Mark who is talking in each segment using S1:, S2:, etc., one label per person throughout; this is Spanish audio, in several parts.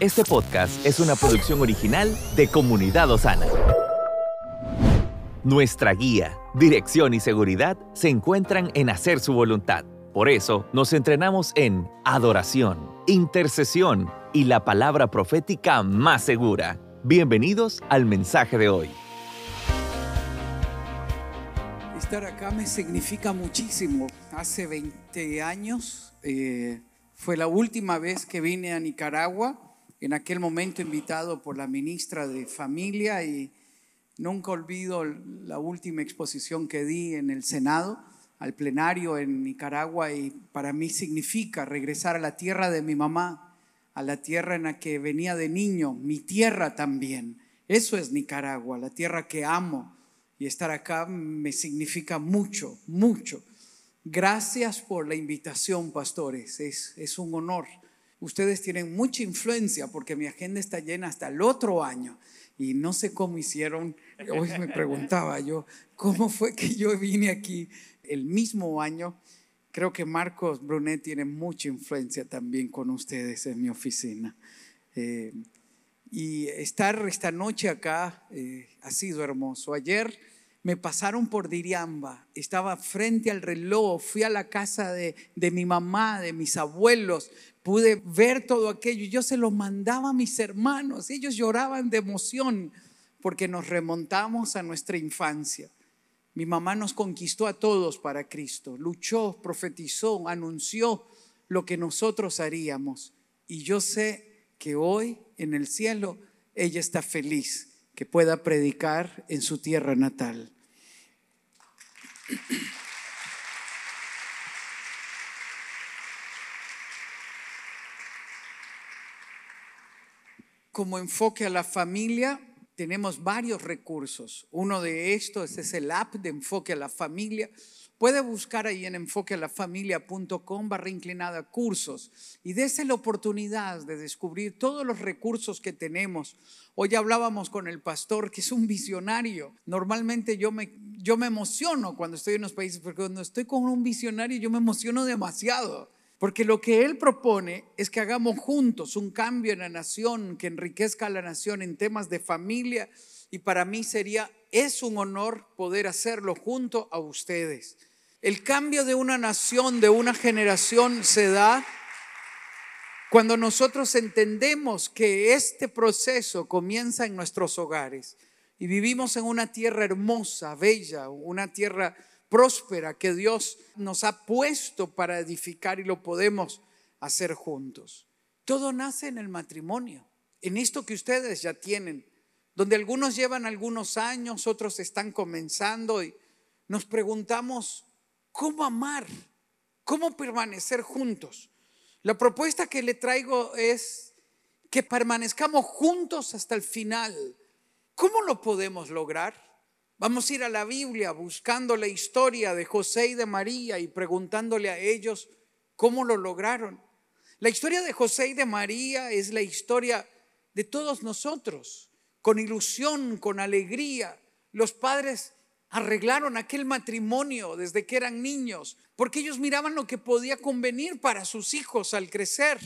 S1: Este podcast es una producción original de Comunidad Osana. Nuestra guía, dirección y seguridad se encuentran en hacer su voluntad. Por eso nos entrenamos en adoración, intercesión y la palabra profética más segura. Bienvenidos al mensaje de hoy.
S2: Estar acá me significa muchísimo. Hace 20 años eh, fue la última vez que vine a Nicaragua en aquel momento invitado por la ministra de Familia y nunca olvido la última exposición que di en el Senado al plenario en Nicaragua y para mí significa regresar a la tierra de mi mamá, a la tierra en la que venía de niño, mi tierra también. Eso es Nicaragua, la tierra que amo y estar acá me significa mucho, mucho. Gracias por la invitación, pastores, es, es un honor ustedes tienen mucha influencia porque mi agenda está llena hasta el otro año. Y no sé cómo hicieron, hoy me preguntaba yo, ¿cómo fue que yo vine aquí el mismo año? Creo que Marcos Brunet tiene mucha influencia también con ustedes en mi oficina. Eh, y estar esta noche acá eh, ha sido hermoso. Ayer me pasaron por Diriamba, estaba frente al reloj, fui a la casa de, de mi mamá, de mis abuelos, pude ver todo aquello. Yo se lo mandaba a mis hermanos. Ellos lloraban de emoción porque nos remontamos a nuestra infancia. Mi mamá nos conquistó a todos para Cristo. Luchó, profetizó, anunció lo que nosotros haríamos. Y yo sé que hoy en el cielo ella está feliz que pueda predicar en su tierra natal. Como enfoque a la familia, tenemos varios recursos. Uno de estos es el app de enfoque a la familia. Puede buscar ahí en enfoquealafamilia.com barra inclinada cursos y dése la oportunidad de descubrir todos los recursos que tenemos. Hoy hablábamos con el pastor que es un visionario. Normalmente yo me, yo me emociono cuando estoy en los países porque cuando estoy con un visionario yo me emociono demasiado porque lo que Él propone es que hagamos juntos un cambio en la nación, que enriquezca a la nación en temas de familia. Y para mí sería, es un honor poder hacerlo junto a ustedes. El cambio de una nación, de una generación, se da cuando nosotros entendemos que este proceso comienza en nuestros hogares y vivimos en una tierra hermosa, bella, una tierra próspera que Dios nos ha puesto para edificar y lo podemos hacer juntos. Todo nace en el matrimonio, en esto que ustedes ya tienen, donde algunos llevan algunos años, otros están comenzando y nos preguntamos, ¿cómo amar? ¿Cómo permanecer juntos? La propuesta que le traigo es que permanezcamos juntos hasta el final. ¿Cómo lo podemos lograr? Vamos a ir a la Biblia buscando la historia de José y de María y preguntándole a ellos cómo lo lograron. La historia de José y de María es la historia de todos nosotros. Con ilusión, con alegría, los padres arreglaron aquel matrimonio desde que eran niños, porque ellos miraban lo que podía convenir para sus hijos al crecer.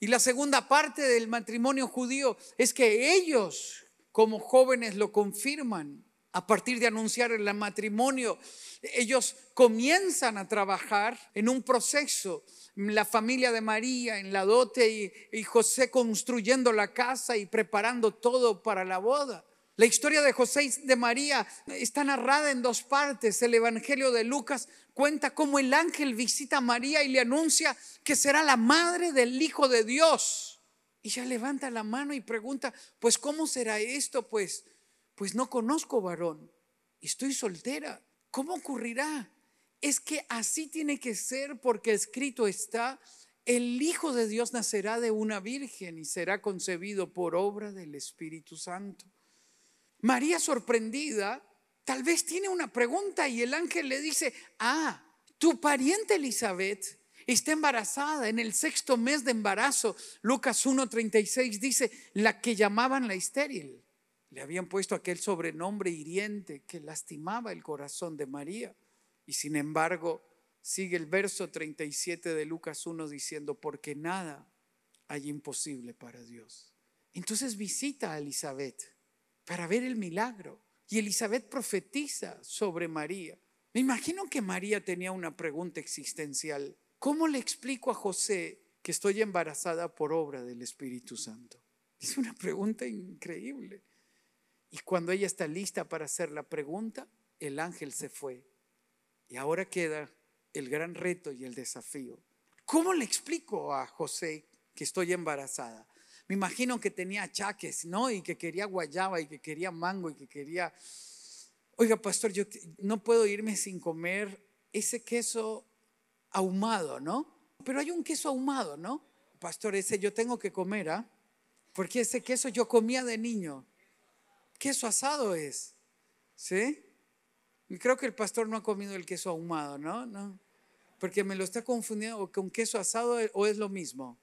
S2: Y la segunda parte del matrimonio judío es que ellos como jóvenes lo confirman a partir de anunciar el matrimonio, ellos comienzan a trabajar en un proceso. La familia de María en la dote y, José construyendo la casa y preparando todo para la boda. La historia de José y de María está narrada en dos partes. El Evangelio de Lucas cuenta cómo el ángel visita a María y le anuncia que será la madre del Hijo de Dios. Y ella levanta la mano y pregunta, pues ¿cómo será esto? Pues pues no conozco varón, estoy soltera. ¿Cómo ocurrirá? Es que así tiene que ser porque escrito está, el Hijo de Dios nacerá de una virgen y será concebido por obra del Espíritu Santo. María sorprendida, tal vez tiene una pregunta y el ángel le dice, ah, tu pariente Elizabeth está embarazada en el sexto mes de embarazo. Lucas 1.36 dice, la que llamaban la estéril. Le habían puesto aquel sobrenombre hiriente que lastimaba el corazón de María. Y sin embargo, sigue el verso 37 de Lucas 1 diciendo, porque nada hay imposible para Dios. Entonces visita a Elizabeth para ver el milagro. Y Elizabeth profetiza sobre María. Me imagino que María tenía una pregunta existencial. ¿Cómo le explico a José que estoy embarazada por obra del Espíritu Santo? Es una pregunta increíble. Y cuando ella está lista para hacer la pregunta, el ángel se fue. Y ahora queda el gran reto y el desafío. ¿Cómo le explico a José que estoy embarazada? Me imagino que tenía achaques, ¿no? Y que quería guayaba y que quería mango y que quería... Oiga, pastor, yo no puedo irme sin comer ese queso ahumado, ¿no? Pero hay un queso ahumado, ¿no? Pastor, ese yo tengo que comer, ¿ah? Porque ese queso yo comía de niño. Queso asado es, ¿sí? Y creo que el pastor no ha comido el queso ahumado, ¿no? No. Porque me lo está confundiendo con queso asado o es lo mismo.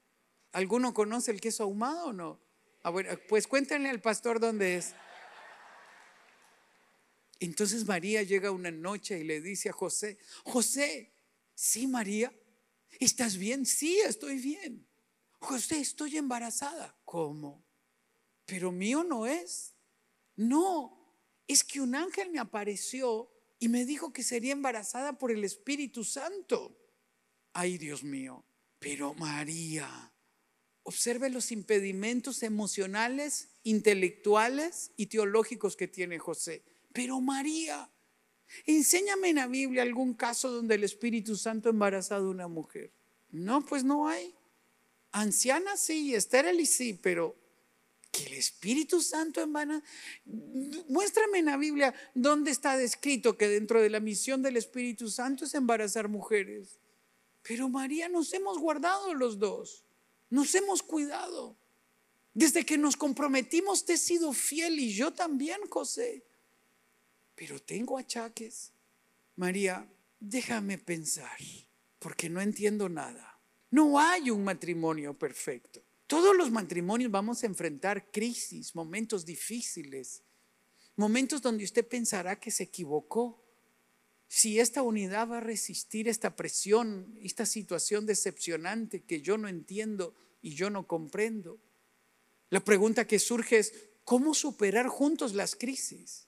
S2: ¿Alguno conoce el queso ahumado o no? Ah, pues cuéntenle al pastor dónde es. Entonces María llega una noche y le dice a José, José, sí María, ¿estás bien? Sí, estoy bien. José, estoy embarazada. ¿Cómo? Pero mío no es. No, es que un ángel me apareció y me dijo que sería embarazada por el Espíritu Santo. Ay, Dios mío. Pero María, observe los impedimentos emocionales, intelectuales y teológicos que tiene José. Pero María, enséñame en la Biblia algún caso donde el Espíritu Santo ha embarazado a una mujer. No, pues no hay. Anciana sí, estéril sí, pero que el Espíritu Santo emana. Muéstrame en la Biblia dónde está descrito que dentro de la misión del Espíritu Santo es embarazar mujeres. Pero María nos hemos guardado los dos, nos hemos cuidado. Desde que nos comprometimos te he sido fiel y yo también, José. Pero tengo achaques. María, déjame pensar, porque no entiendo nada. No hay un matrimonio perfecto. Todos los matrimonios vamos a enfrentar crisis, momentos difíciles, momentos donde usted pensará que se equivocó. Si esta unidad va a resistir esta presión, esta situación decepcionante que yo no entiendo y yo no comprendo. La pregunta que surge es, ¿cómo superar juntos las crisis?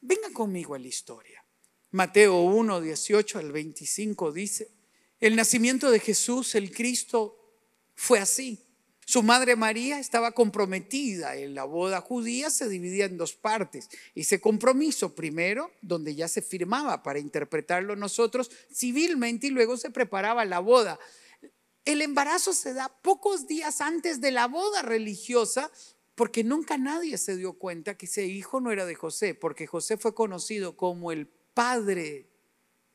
S2: Venga conmigo a la historia. Mateo 1, 18 al 25 dice, el nacimiento de Jesús, el Cristo, fue así. Su madre María estaba comprometida en la boda judía, se dividía en dos partes. Ese compromiso primero, donde ya se firmaba para interpretarlo nosotros civilmente y luego se preparaba la boda. El embarazo se da pocos días antes de la boda religiosa porque nunca nadie se dio cuenta que ese hijo no era de José, porque José fue conocido como el padre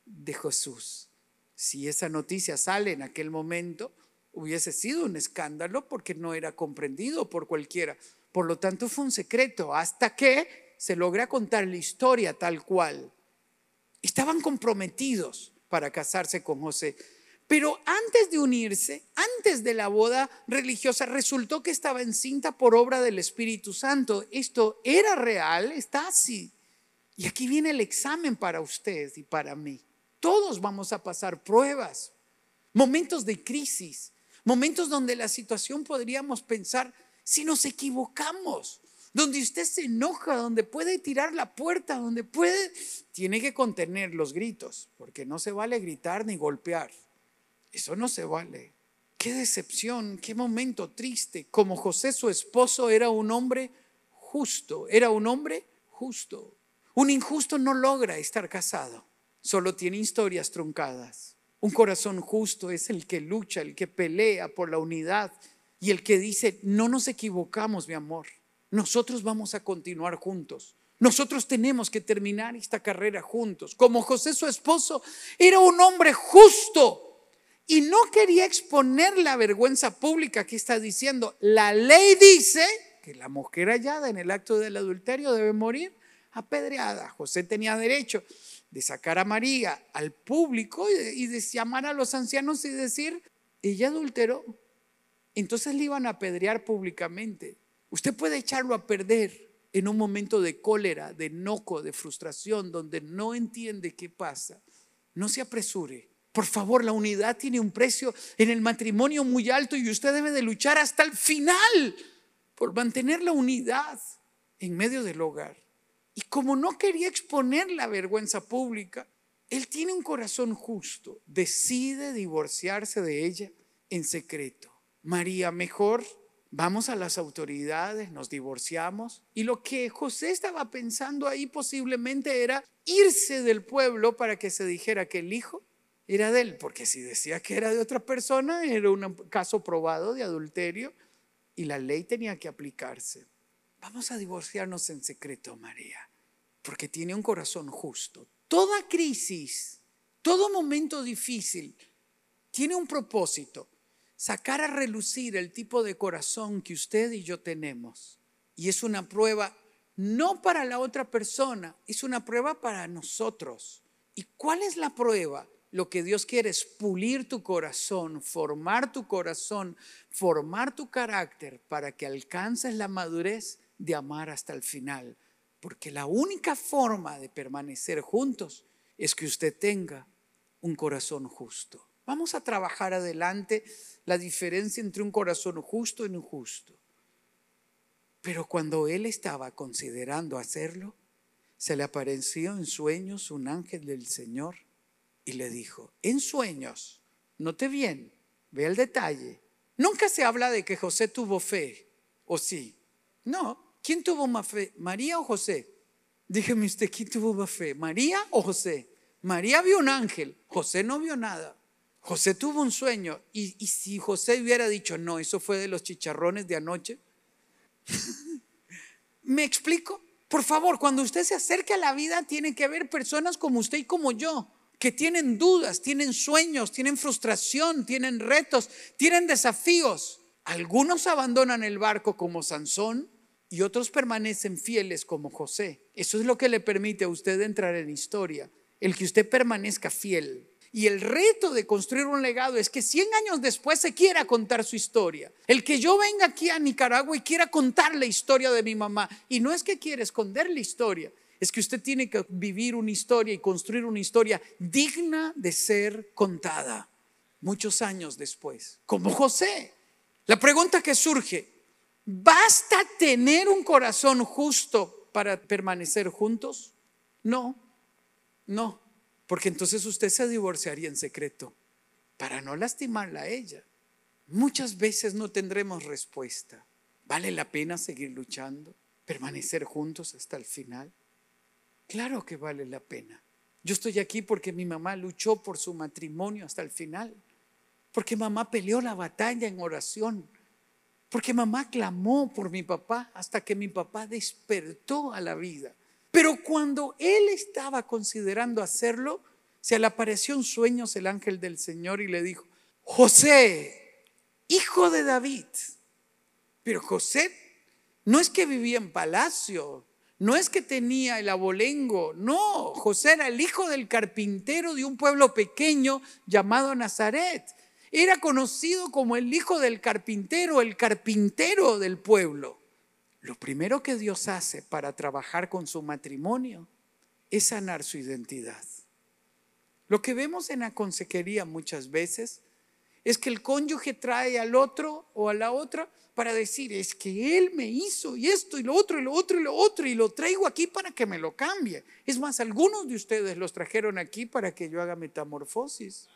S2: de Jesús. Si esa noticia sale en aquel momento, hubiese sido un escándalo porque no era comprendido por cualquiera. Por lo tanto, fue un secreto hasta que se logra contar la historia tal cual. Estaban comprometidos para casarse con José. Pero antes de unirse, antes de la boda religiosa, resultó que estaba encinta por obra del Espíritu Santo. Esto era real, está así. Y aquí viene el examen para ustedes y para mí. Todos vamos a pasar pruebas, momentos de crisis, Momentos donde la situación podríamos pensar, si nos equivocamos, donde usted se enoja, donde puede tirar la puerta, donde puede, tiene que contener los gritos, porque no se vale gritar ni golpear. Eso no se vale. Qué decepción, qué momento triste. Como José, su esposo, era un hombre justo, era un hombre justo. Un injusto no logra estar casado, solo tiene historias truncadas. Un corazón justo es el que lucha, el que pelea por la unidad y el que dice, no nos equivocamos, mi amor. Nosotros vamos a continuar juntos. Nosotros tenemos que terminar esta carrera juntos. Como José, su esposo, era un hombre justo y no quería exponer la vergüenza pública que está diciendo. La ley dice que la mujer hallada en el acto del adulterio debe morir apedreada. José tenía derecho de sacar a María al público y de, llamar a los ancianos y decir, ella adulteró. Entonces le iban a apedrear públicamente. Usted puede echarlo a perder en un momento de cólera, de enojo, de frustración, donde no entiende qué pasa. No se apresure. Por favor, la unidad tiene un precio en el matrimonio muy alto y usted debe de luchar hasta el final por mantener la unidad en medio del hogar. Y como no quería exponer la vergüenza pública, él tiene un corazón justo, decide divorciarse de ella en secreto. María, mejor vamos a las autoridades, nos divorciamos. Y lo que José estaba pensando ahí posiblemente era irse del pueblo para que se dijera que el hijo era de él, porque si decía que era de otra persona, era un caso probado de adulterio y la ley tenía que aplicarse. Vamos a divorciarnos en secreto, María, porque tiene un corazón justo. Toda crisis, todo momento difícil, tiene un propósito, sacar a relucir el tipo de corazón que usted y yo tenemos. Y es una prueba no para la otra persona, es una prueba para nosotros. ¿Y cuál es la prueba? Lo que Dios quiere es pulir tu corazón, formar tu corazón, formar tu carácter para que alcances la madurez de amar hasta el final. Porque la única forma de permanecer juntos es que usted tenga un corazón justo. Vamos a trabajar adelante la diferencia entre un corazón justo y injusto. Pero cuando él estaba considerando hacerlo, se le apareció en sueños un ángel del Señor y le dijo, en sueños, note bien, ve el detalle. Nunca se habla de que José tuvo fe, ¿o sí? No, ¿quién tuvo más fe, María o José? Dígame usted, ¿quién tuvo más fe, María o José? María vio un ángel, José no vio nada. José tuvo un sueño y, si José hubiera dicho, no, eso fue de los chicharrones de anoche. ¿Me explico? Por favor, cuando usted se acerque a la vida, tiene que haber personas como usted y como yo que tienen dudas, tienen sueños, tienen frustración, tienen retos, tienen desafíos. Algunos abandonan el barco como Sansón y otros permanecen fieles como José. Eso es lo que le permite a usted entrar en historia, el que usted permanezca fiel. Y el reto de construir un legado es que 100 años después se quiera contar su historia. El que yo venga aquí a Nicaragua y quiera contar la historia de mi mamá. Y no es que quiera esconder la historia, es que usted tiene que vivir una historia y construir una historia digna de ser contada muchos años después, como José. La pregunta que surge, ¿basta tener un corazón justo para permanecer juntos? No, no, porque entonces usted se divorciaría en secreto para no lastimarla a ella. Muchas veces no tendremos respuesta. ¿Vale la pena seguir luchando? ¿Permanecer juntos hasta el final? Claro que vale la pena. Yo estoy aquí porque mi mamá luchó por su matrimonio hasta el final, porque mamá peleó la batalla en oración, porque mamá clamó por mi papá hasta que mi papá despertó a la vida. Pero cuando él estaba considerando hacerlo, se le apareció en sueños el ángel del Señor y le dijo, José, hijo de David. Pero José no es que vivía en palacio, no es que tenía el abolengo, no, José era el hijo del carpintero de un pueblo pequeño llamado Nazaret. Era conocido como el hijo del carpintero, el carpintero del pueblo. Lo primero que Dios hace para trabajar con su matrimonio es sanar su identidad. Lo que vemos en la consejería muchas veces es que el cónyuge trae al otro o a la otra para decir, es que él me hizo y esto y lo otro y lo otro y lo otro y lo traigo aquí para que me lo cambie. Es más, algunos de ustedes los trajeron aquí para que yo haga metamorfosis.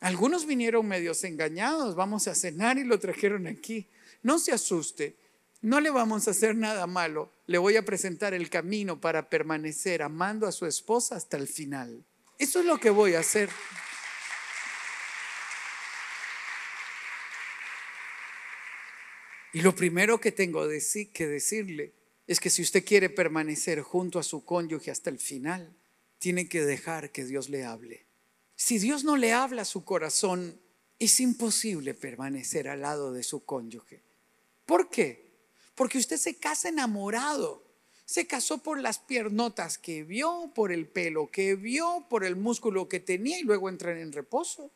S2: Algunos vinieron medios engañados, vamos a cenar y lo trajeron aquí. No se asuste, no le vamos a hacer nada malo, le voy a presentar el camino para permanecer amando a su esposa hasta el final. Eso es lo que voy a hacer. Y lo primero que tengo que decirle es que si usted quiere permanecer junto a su cónyuge hasta el final, tiene que dejar que Dios le hable. Si Dios no le habla a su corazón, es imposible permanecer al lado de su cónyuge. ¿Por qué? Porque usted se casa enamorado. Se casó por las piernotas que vio, por el pelo que vio, por el músculo que tenía y luego entra en reposo.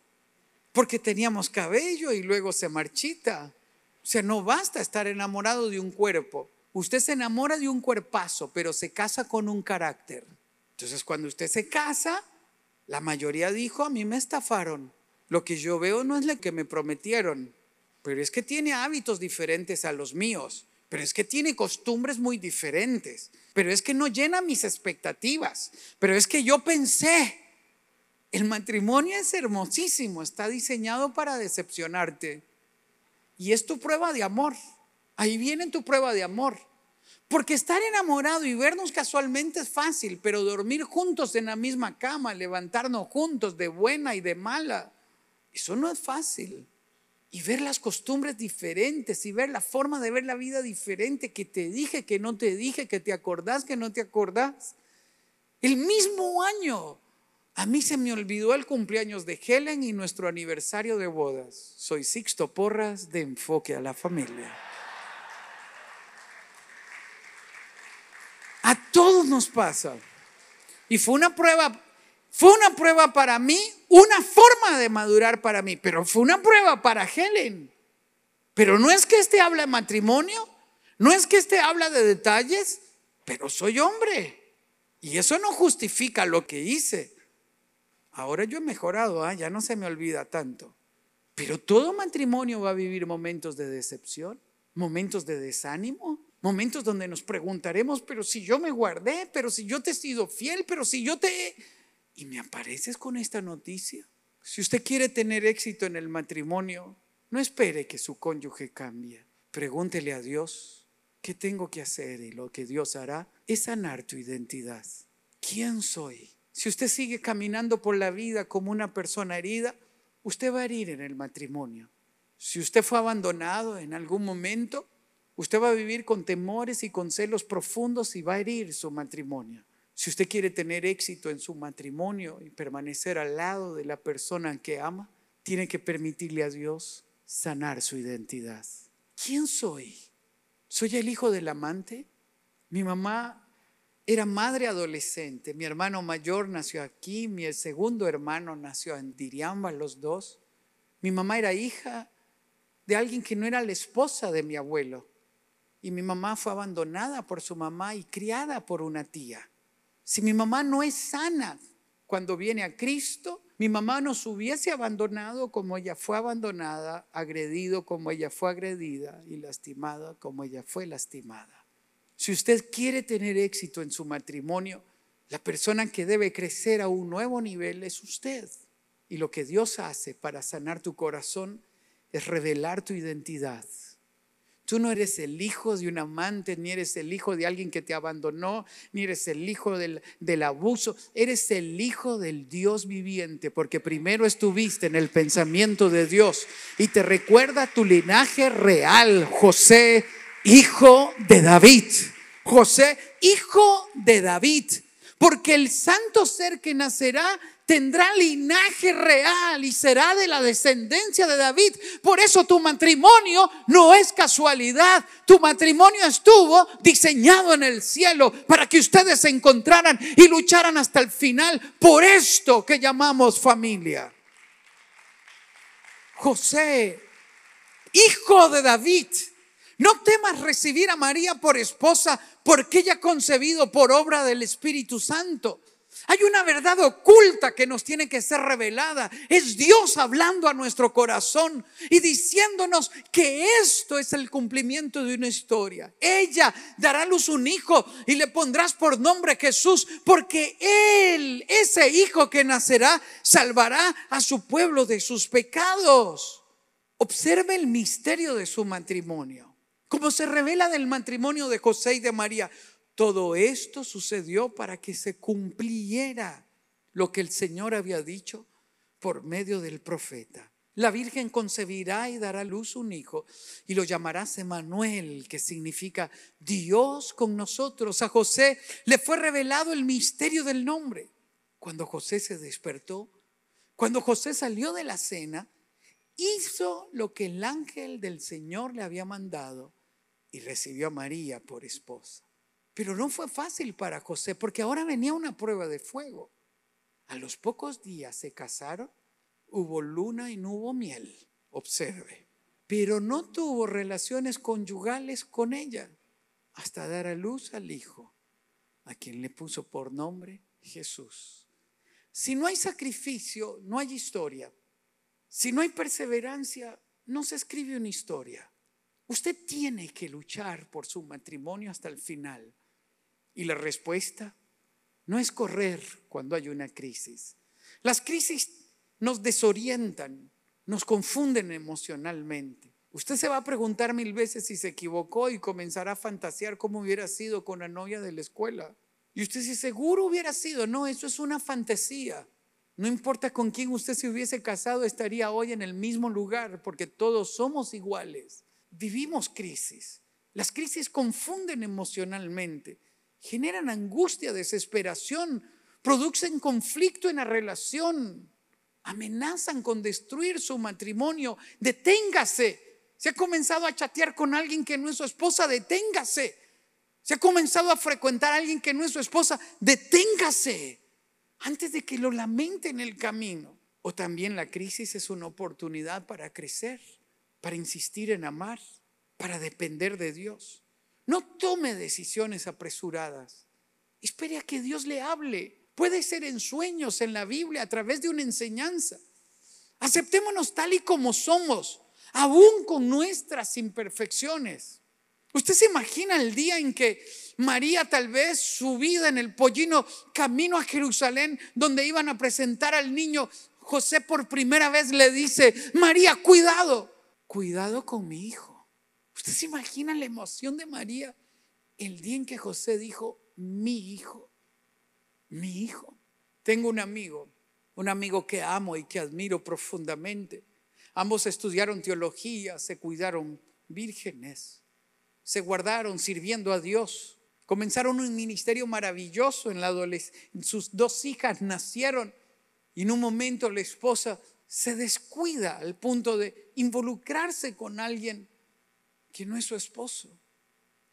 S2: Porque teníamos cabello y luego se marchita. O sea, no basta estar enamorado de un cuerpo. Usted se enamora de un cuerpazo, pero se casa con un carácter. Entonces, cuando usted se casa, La mayoría dijo, a mí me estafaron. Lo que yo veo no es lo que me prometieron, pero es que tiene hábitos diferentes a los míos, pero es que tiene costumbres muy diferentes, pero es que no llena mis expectativas, pero es que yo pensé, el matrimonio es hermosísimo, está diseñado para decepcionarte y es tu prueba de amor. Ahí viene tu prueba de amor. Porque estar enamorado y vernos casualmente es fácil, pero dormir juntos en la misma cama, levantarnos juntos de buena y de mala, eso no es fácil. Y ver las costumbres diferentes y ver la forma de ver la vida diferente que te dije, que no te dije, que te acordás, que no te acordás. El mismo año, a mí se me olvidó el cumpleaños de Helen y nuestro aniversario de bodas. Soy Sixto Porras de Enfoque a la Familia. A todos nos pasa. Y fue una prueba, fue una prueba para mí, una forma de madurar para mí, pero fue una prueba para Helen. Pero no es que este habla de matrimonio, no es que este habla de detalles, pero soy hombre. Y eso no justifica lo que hice. Ahora yo he mejorado, ¿ah? ya no se me olvida tanto. Pero todo matrimonio va a vivir momentos de decepción, momentos de desánimo, Momentos donde nos preguntaremos, pero si yo me guardé, pero si yo te he sido fiel, pero si yo te... Y me apareces con esta noticia. Si usted quiere tener éxito en el matrimonio, no espere que su cónyuge cambie. Pregúntele a Dios, ¿qué tengo que hacer? Y lo que Dios hará es sanar tu identidad. ¿Quién soy? Si usted sigue caminando por la vida como una persona herida, usted va a herir en el matrimonio. Si usted fue abandonado en algún momento, Usted va a vivir con temores y con celos profundos y va a herir su matrimonio. Si usted quiere tener éxito en su matrimonio y permanecer al lado de la persona que ama, tiene que permitirle a Dios sanar su identidad. ¿Quién soy? ¿Soy el hijo del amante? Mi mamá era madre adolescente. Mi hermano mayor nació aquí, mi segundo hermano nació en Diriamba, los dos. Mi mamá era hija de alguien que no era la esposa de mi abuelo. Y mi mamá fue abandonada por su mamá y criada por una tía. Si mi mamá no es sana cuando viene a Cristo, mi mamá nos hubiese abandonado como ella fue abandonada, agredido como ella fue agredida y lastimada como ella fue lastimada. Si usted quiere tener éxito en su matrimonio, la persona que debe crecer a un nuevo nivel es usted. Y lo que Dios hace para sanar tu corazón es revelar tu identidad Tú no eres el hijo de un amante, ni eres el hijo de alguien que te abandonó, ni eres el hijo del, abuso. Eres el hijo del Dios viviente, porque primero estuviste en el pensamiento de Dios y te recuerda tu linaje real, José, hijo de David. José, hijo de David. Porque el santo ser que nacerá tendrá linaje real y será de la descendencia de David. Por eso tu matrimonio no es casualidad. Tu matrimonio estuvo diseñado en el cielo para que ustedes se encontraran y lucharan hasta el final por esto que llamamos familia. José, hijo de David, no temas recibir a María por esposa porque ella ha concebido por obra del Espíritu Santo. Hay una verdad oculta que nos tiene que ser revelada. Es Dios hablando a nuestro corazón y diciéndonos que esto es el cumplimiento de una historia. Ella dará a luz un hijo y le pondrás por nombre Jesús, porque Él, ese hijo que nacerá, salvará a su pueblo de sus pecados. Observe el misterio de su matrimonio. Como se revela del matrimonio de José y de María. Todo esto sucedió para que se cumpliera lo que el Señor había dicho por medio del profeta. La Virgen concebirá y dará a luz un hijo y lo llamarás Emanuel, que significa Dios con nosotros. A José le fue revelado el misterio del nombre. Cuando José se despertó, cuando José salió de la cena, hizo lo que el ángel del Señor le había mandado y recibió a María por esposa. Pero no fue fácil para José porque ahora venía una prueba de fuego. A los pocos días se casaron, hubo luna y no hubo miel, observe. Pero no tuvo relaciones conyugales con ella hasta dar a luz al hijo, a quien le puso por nombre Jesús. Si no hay sacrificio, no hay historia. Si no hay perseverancia, no se escribe una historia. Usted tiene que luchar por su matrimonio hasta el final. Y la respuesta no es correr cuando hay una crisis. Las crisis nos desorientan, nos confunden emocionalmente. Usted se va a preguntar mil veces si se equivocó y comenzará a fantasear cómo hubiera sido con la novia de la escuela. Y usted si seguro hubiera sido, no, eso es una fantasía. No importa con quién usted se hubiese casado, estaría hoy en el mismo lugar, porque todos somos iguales. Vivimos crisis. Las crisis confunden emocionalmente, generan angustia, desesperación, producen conflicto en la relación, amenazan con destruir su matrimonio. Deténgase. Se ha comenzado a chatear con alguien que no es su esposa, deténgase. Se ha comenzado a frecuentar a alguien que no es su esposa, deténgase antes de que lo lamente en el camino. O también la crisis es una oportunidad para crecer, para insistir en amar, para depender de Dios. No tome decisiones apresuradas. Espere a que Dios le hable. Puede ser en sueños, en la Biblia, a través de una enseñanza. Aceptémonos tal y como somos, aún con nuestras imperfecciones. Usted se imagina el día en que María tal vez subida en el pollino camino a Jerusalén donde iban a presentar al niño, José por primera vez le dice, María, cuidado, cuidado con mi hijo. Usted se imagina la emoción de María el día en que José dijo, mi hijo, mi hijo. Tengo un amigo, un amigo que amo y que admiro profundamente. Ambos estudiaron teología, se cuidaron vírgenes se guardaron sirviendo a Dios. Comenzaron un ministerio maravilloso en la adolescencia. Sus dos hijas nacieron y en un momento la esposa se descuida al punto de involucrarse con alguien que no es su esposo.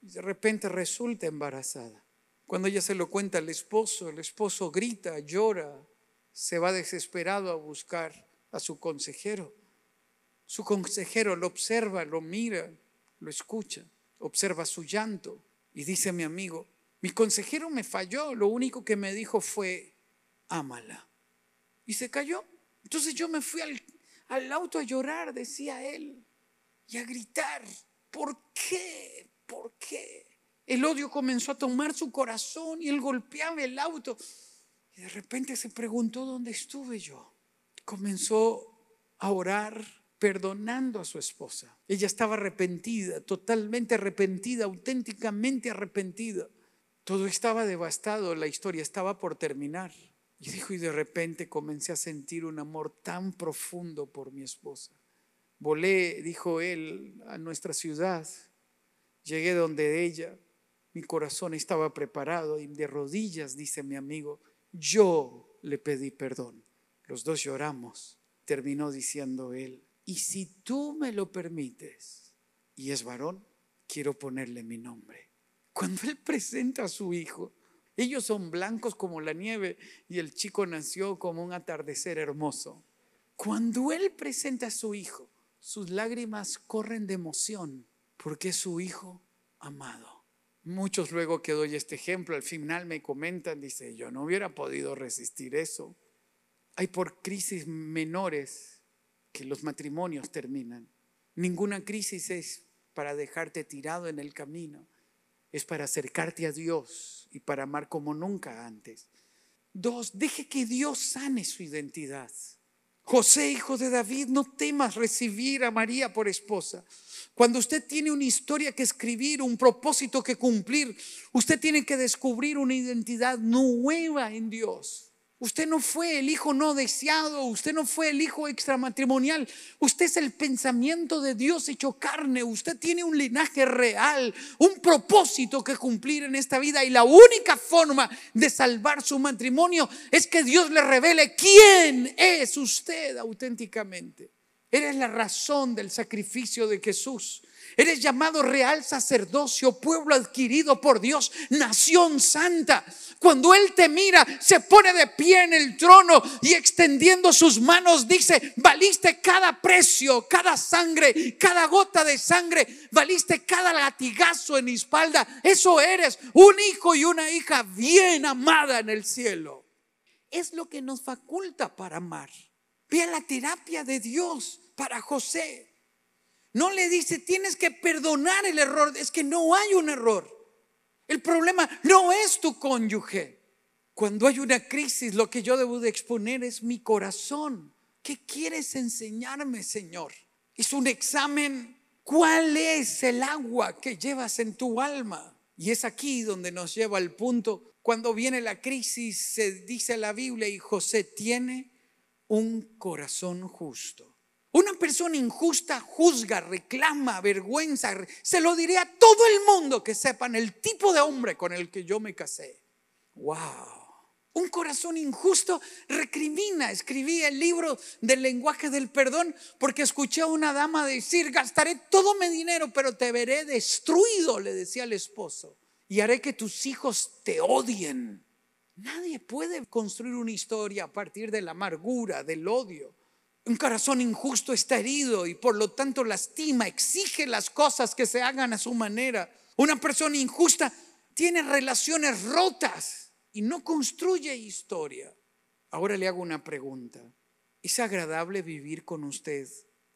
S2: Y de repente resulta embarazada. Cuando ella se lo cuenta al esposo, el esposo grita, llora, se va desesperado a buscar a su consejero. Su consejero lo observa, lo mira, lo escucha observa su llanto y dice mi amigo, mi consejero me falló, lo único que me dijo fue, ámala. Y se cayó. Entonces yo me fui al, al auto a llorar, decía él, y a gritar, ¿por qué? ¿Por qué? El odio comenzó a tomar su corazón y él golpeaba el auto. Y de repente se preguntó dónde estuve yo. Comenzó a orar perdonando a su esposa. Ella estaba arrepentida, totalmente arrepentida, auténticamente arrepentida. Todo estaba devastado, la historia estaba por terminar. Y dijo, y de repente comencé a sentir un amor tan profundo por mi esposa. Volé, dijo él, a nuestra ciudad. Llegué donde ella, mi corazón estaba preparado y de rodillas, dice mi amigo, yo le pedí perdón. Los dos lloramos. Terminó diciendo él, y si tú me lo permites, y es varón, quiero ponerle mi nombre. Cuando él presenta a su hijo, ellos son blancos como la nieve y el chico nació como un atardecer hermoso. Cuando él presenta a su hijo, sus lágrimas corren de emoción porque es su hijo amado. Muchos luego que doy este ejemplo, al final me comentan, dice, yo no hubiera podido resistir eso. Hay por crisis menores que los matrimonios terminan. Ninguna crisis es para dejarte tirado en el camino, es para acercarte a Dios y para amar como nunca antes. Dos, deje que Dios sane su identidad. José, hijo de David, no temas recibir a María por esposa. Cuando usted tiene una historia que escribir, un propósito que cumplir, usted tiene que descubrir una identidad nueva en Dios. Usted no fue el hijo no deseado, usted no fue el hijo extramatrimonial, usted es el pensamiento de Dios hecho carne, usted tiene un linaje real, un propósito que cumplir en esta vida. Y la única forma de salvar su matrimonio es que Dios le revele quién es usted auténticamente. Eres la razón del sacrificio de Jesús. Eres llamado real sacerdocio, pueblo adquirido por Dios, nación santa. Cuando Él te mira, se pone de pie en el trono y extendiendo sus manos dice, valiste cada precio, cada sangre, cada gota de sangre, valiste cada latigazo en mi espalda. Eso eres, un hijo y una hija bien amada en el cielo. es lo que nos faculta para amar. Vea la terapia de Dios para José. No le dice, tienes que perdonar el error. Es que no hay un error. El problema no es tu cónyuge. Cuando hay una crisis, lo que yo debo de exponer es mi corazón. ¿Qué quieres enseñarme, Señor? Es un examen. ¿Cuál es el agua que llevas en tu alma? Y es aquí donde nos lleva al punto. Cuando viene la crisis, se dice la Biblia y José tiene un corazón justo. Una persona injusta juzga, reclama, avergüenza. Se lo diré a todo el mundo que sepan el tipo de hombre con el que yo me casé. ¡Wow! Un corazón injusto recrimina. Escribí el libro del lenguaje del perdón porque escuché a una dama decir, gastaré todo mi dinero, pero te veré destruido, le decía al esposo, y haré que tus hijos te odien. Nadie puede construir una historia a partir de la amargura, del odio. Un corazón injusto está herido y por lo tanto lastima, exige las cosas que se hagan a su manera. Una persona injusta tiene relaciones rotas y no construye historia. Ahora le hago una pregunta. ¿Es agradable vivir con usted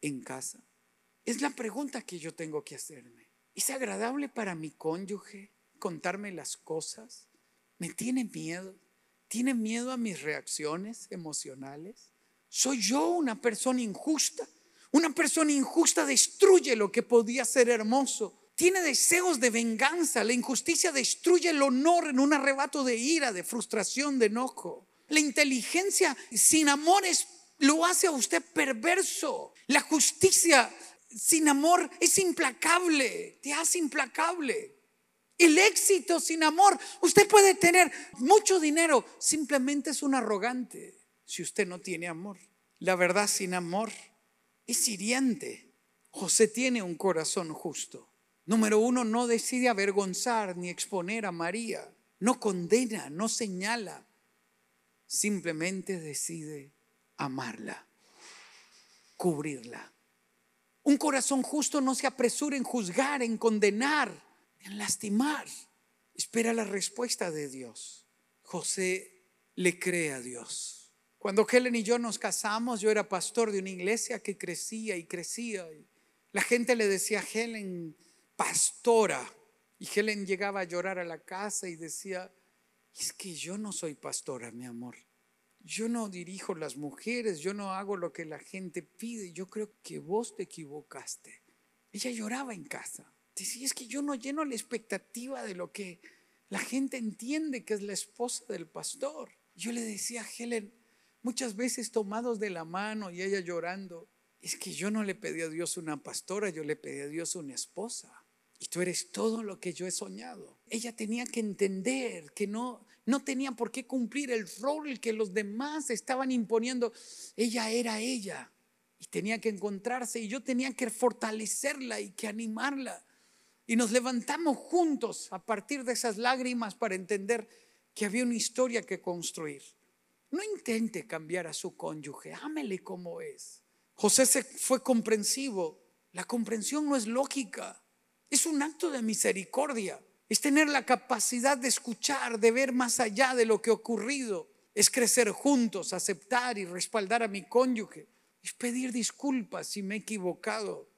S2: en casa? Es la pregunta que yo tengo que hacerme. ¿Es agradable para mi cónyuge contarme las cosas? ¿Me tiene miedo? ¿Tiene miedo a mis reacciones emocionales? ¿Soy yo una persona injusta? Una persona injusta destruye lo que podía ser hermoso. Tiene deseos de venganza. La injusticia destruye el honor en un arrebato de ira, de frustración, de enojo. La inteligencia sin amor lo hace a usted perverso. La justicia sin amor es implacable, te hace implacable. El éxito sin amor, usted puede tener mucho dinero, simplemente es un arrogante si usted no tiene amor. La verdad sin amor es hiriente. José tiene un corazón justo. Número uno, no decide avergonzar ni exponer a María. No condena, no señala. Simplemente decide amarla, cubrirla. Un corazón justo no se apresura en juzgar, en condenar, en lastimar. Espera la respuesta de Dios. José le cree a Dios. Cuando Helen y yo nos casamos, yo era pastor de una iglesia que crecía y crecía. La gente le decía a Helen, pastora. Y Helen llegaba a llorar a la casa y decía, es que yo no soy pastora, mi amor. Yo no dirijo las mujeres, yo no hago lo que la gente pide. Yo creo que vos te equivocaste. Ella lloraba en casa. Decía, es que yo no lleno la expectativa de lo que la gente entiende que es la esposa del pastor. Yo le decía a Helen, muchas veces tomados de la mano y ella llorando, es que yo no le pedí a Dios una pastora, yo le pedí a Dios una esposa. Y tú eres todo lo que yo he soñado. Ella tenía que entender que no, no tenía por qué cumplir el rol que los demás estaban imponiendo. Ella era ella y tenía que encontrarse y yo tenía que fortalecerla y que animarla. Y nos levantamos juntos a partir de esas lágrimas para entender que había una historia que construir. No intente cambiar a su cónyuge, ámele como es. José se fue comprensivo. La comprensión no es lógica. Es un acto de misericordia. Es tener la capacidad de escuchar, de ver más allá de lo que ha ocurrido. Es crecer juntos, aceptar y respaldar a mi cónyuge. Es pedir disculpas si me he equivocado.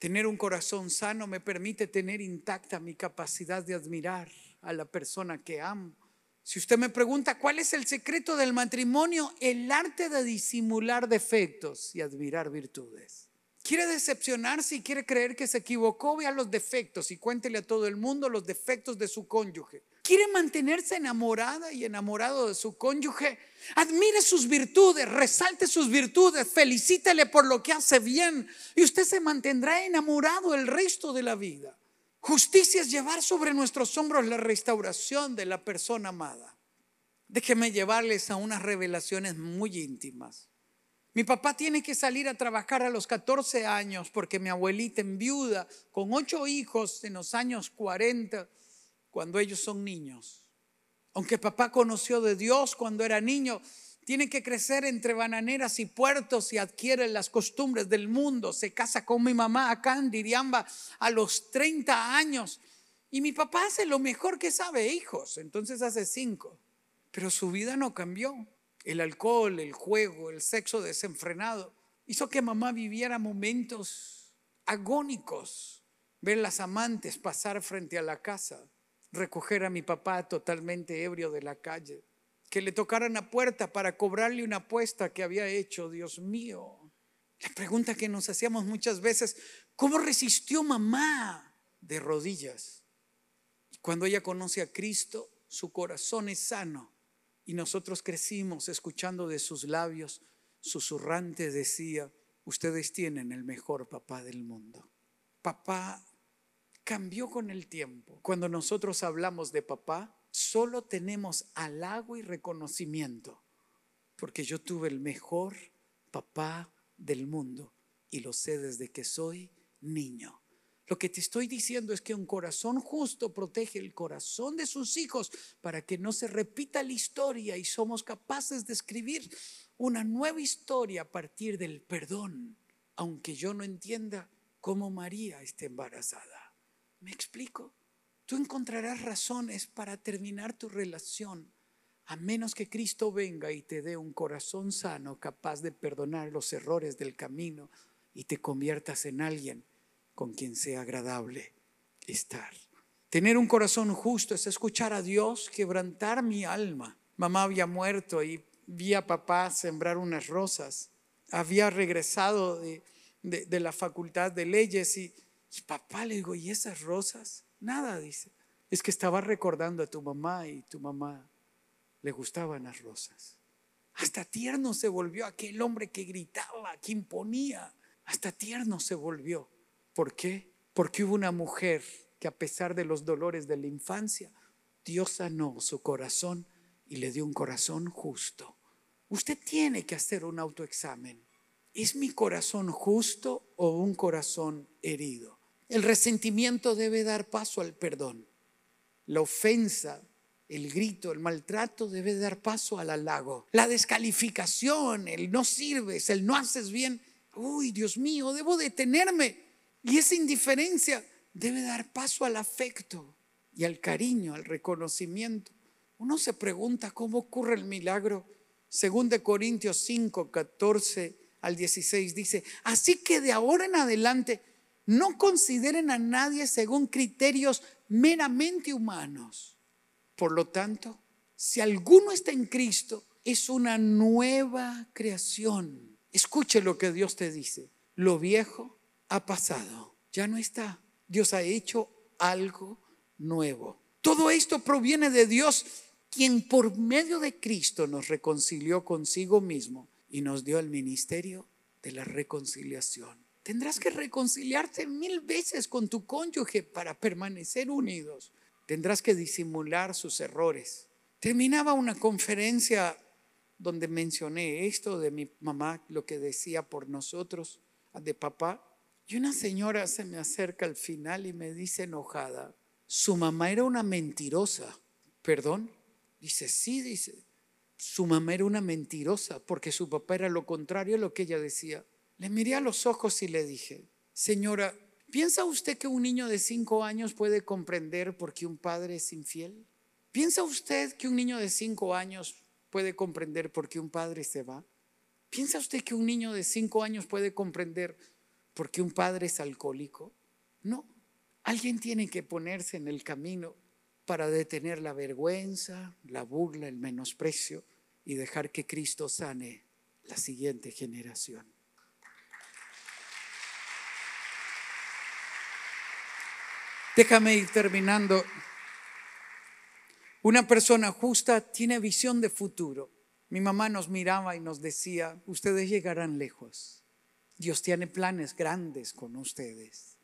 S2: Tener un corazón sano me permite tener intacta mi capacidad de admirar a la persona que amo. Si usted me pregunta cuál es el secreto del matrimonio, el arte de disimular defectos y admirar virtudes. Quiere decepcionarse y quiere creer que se equivocó, vea los defectos y cuéntele a todo el mundo los defectos de su cónyuge. Quiere mantenerse enamorada y enamorado de su cónyuge. Admire sus virtudes, resalte sus virtudes, felicítele por lo que hace bien y usted se mantendrá enamorado el resto de la vida. Justicia es llevar sobre nuestros hombros la restauración de la persona amada. Déjeme llevarles a unas revelaciones muy íntimas. Mi papá tiene que salir a trabajar a los 14 años porque mi abuelita en viuda con ocho hijos en los años 40, cuando ellos son niños. Aunque papá conoció de Dios cuando era niño, tiene que crecer entre bananeras y puertos y adquiere las costumbres del mundo. Se casa con mi mamá acá en Diriamba a los 30 años. Y mi papá hace lo mejor que sabe, hijos. Entonces hace cinco. Pero su vida no cambió. El alcohol, el juego, el sexo desenfrenado hizo que mamá viviera momentos agónicos. Ver las amantes pasar frente a la casa, recoger a mi papá totalmente ebrio de la calle, que le tocaran la puerta para cobrarle una apuesta que había hecho, Dios mío. La pregunta que nos hacíamos muchas veces, ¿cómo resistió mamá de rodillas? Cuando ella conoce a Cristo, su corazón es sano. Y nosotros crecimos escuchando de sus labios, susurrante decía, ustedes tienen el mejor papá del mundo. Papá cambió con el tiempo. Cuando nosotros hablamos de papá, solo tenemos halago y reconocimiento, porque yo tuve el mejor papá del mundo y lo sé desde que soy niño. Lo que te estoy diciendo es que un corazón justo protege el corazón de sus hijos para que no se repita la historia y somos capaces de escribir una nueva historia a partir del perdón, aunque yo no entienda cómo María está embarazada. ¿Me explico? Tú encontrarás razones para terminar tu relación, a menos que Cristo venga y te dé un corazón sano capaz de perdonar los errores del camino y te conviertas en alguien con quien sea agradable estar. Tener un corazón justo es escuchar a Dios quebrantar mi alma. Mamá había muerto y vi a papá sembrar unas rosas. Había regresado de, la facultad de leyes y, y papá le digo, ¿y esas rosas? Nada, dice. Es que estaba recordando a tu mamá y tu mamá le gustaban las rosas. Hasta tierno se volvió aquel hombre que gritaba, que imponía. Hasta tierno se volvió. ¿Por qué? Porque hubo una mujer que a pesar de los dolores de la infancia, Dios sanó su corazón y le dio un corazón justo. Usted tiene que hacer un autoexamen. ¿Es mi corazón justo o un corazón herido? El resentimiento debe dar paso al perdón. La ofensa, el grito, el maltrato debe dar paso al halago. La descalificación, el no sirves, el no haces bien. Uy, Dios mío, debo detenerme. Y esa indiferencia debe dar paso al afecto y al cariño, al reconocimiento. Uno se pregunta cómo ocurre el milagro. Según de Corintios 5, 14 al 16 dice, así que de ahora en adelante no consideren a nadie según criterios meramente humanos. Por lo tanto, si alguno está en Cristo, es una nueva creación. Escuche lo que Dios te dice. Lo viejo ha pasado, ya no está. Dios ha hecho algo nuevo. Todo esto proviene de Dios, quien por medio de Cristo nos reconcilió consigo mismo y nos dio el ministerio de la reconciliación. Tendrás que reconciliarte mil veces con tu cónyuge para permanecer unidos. Tendrás que disimular sus errores. Terminaba una conferencia donde mencioné esto de mi mamá, lo que decía por nosotros, de papá. Y una señora se me acerca al final y me dice enojada, su mamá era una mentirosa. ¿Perdón? Dice, sí, dice, su mamá era una mentirosa porque su papá era lo contrario a lo que ella decía. Le miré a los ojos y le dije, señora, ¿piensa usted que un niño de cinco años puede comprender por qué un padre es infiel? ¿Piensa usted que un niño de cinco años puede comprender por qué un padre se va? ¿Piensa usted que un niño de cinco años puede comprender por qué un padre es alcohólico? No. Alguien tiene que ponerse en el camino para detener la vergüenza, la burla, el menosprecio y dejar que Cristo sane la siguiente generación. Déjame ir terminando. Una persona justa tiene visión de futuro. Mi mamá nos miraba y nos decía, ustedes llegarán lejos. Dios tiene planes grandes con ustedes.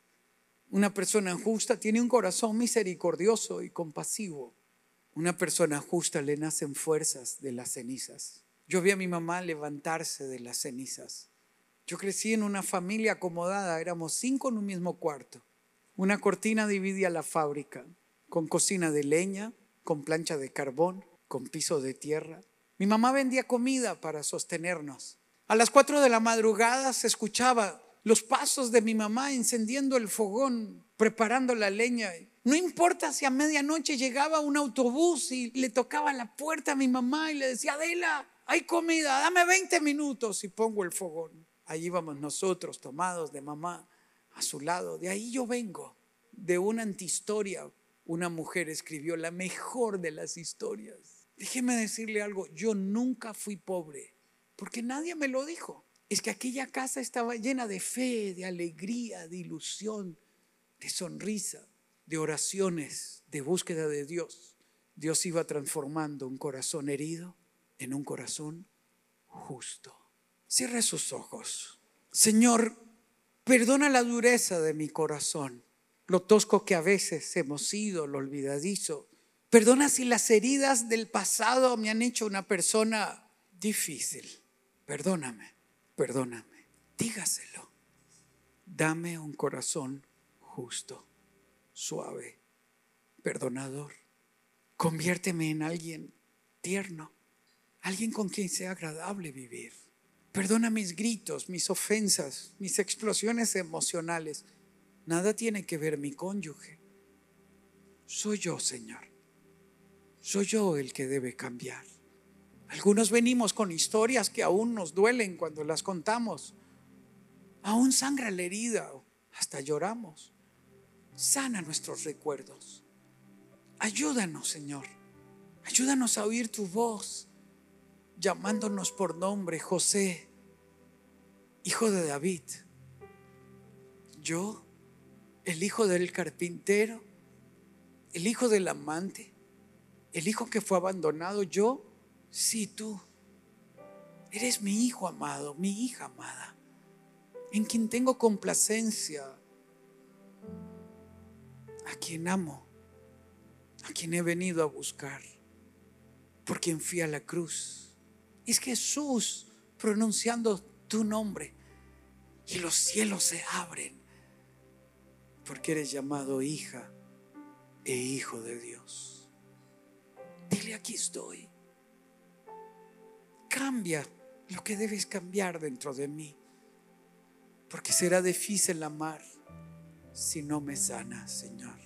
S2: Una persona justa tiene un corazón misericordioso y compasivo. Una persona justa le nacen fuerzas de las cenizas. Yo vi a mi mamá levantarse de las cenizas. Yo crecí en una familia acomodada, éramos cinco en un mismo cuarto. Una cortina dividía la fábrica, con cocina de leña, con plancha de carbón, con piso de tierra. Mi mamá vendía comida para sostenernos. A las cuatro de la madrugada se escuchaba los pasos de mi mamá encendiendo el fogón, preparando la leña. No importa si a medianoche llegaba un autobús y le tocaba la puerta a mi mamá y le decía, Adela, hay comida, dame 20 minutos y pongo el fogón. Allí vamos nosotros tomados de mamá a su lado. De ahí yo vengo, de una antihistoria. Una mujer escribió la mejor de las historias. Déjeme decirle algo, yo nunca fui pobre, porque nadie me lo dijo. Es que aquella casa estaba llena de fe, de alegría, de ilusión, de sonrisa, de oraciones, de búsqueda de Dios. Dios iba transformando un corazón herido en un corazón justo. Cierre sus ojos. Señor, perdona la dureza de mi corazón, lo tosco que a veces hemos sido, lo olvidadizo. Perdona si las heridas del pasado me han hecho una persona difícil. Perdóname, perdóname. Dígaselo. Dame un corazón justo, suave, perdonador. Conviérteme en alguien tierno, alguien con quien sea agradable vivir. Perdona mis gritos, mis ofensas, mis explosiones emocionales. Nada tiene que ver mi cónyuge. Soy yo, Señor. Soy yo el que debe cambiar. Algunos venimos con historias que aún nos duelen cuando las contamos. Aún sangra la herida, hasta lloramos. Sana nuestros recuerdos. Ayúdanos, Señor. Ayúdanos a oír tu voz, llamándonos por nombre, José, hijo de David. Yo, el hijo del carpintero, el hijo del amante, el hijo que fue abandonado, yo, sí tú. Eres mi hijo amado, mi hija amada, en quien tengo complacencia, a quien amo a quien he venido a buscar, por quien fui a la cruz. Es Jesús pronunciando tu nombre y los cielos se abren porque eres llamado hija e hijo de Dios. Dile aquí estoy. Cambia lo que debes cambiar dentro de mí, porque será difícil amar si no me sanas, Señor.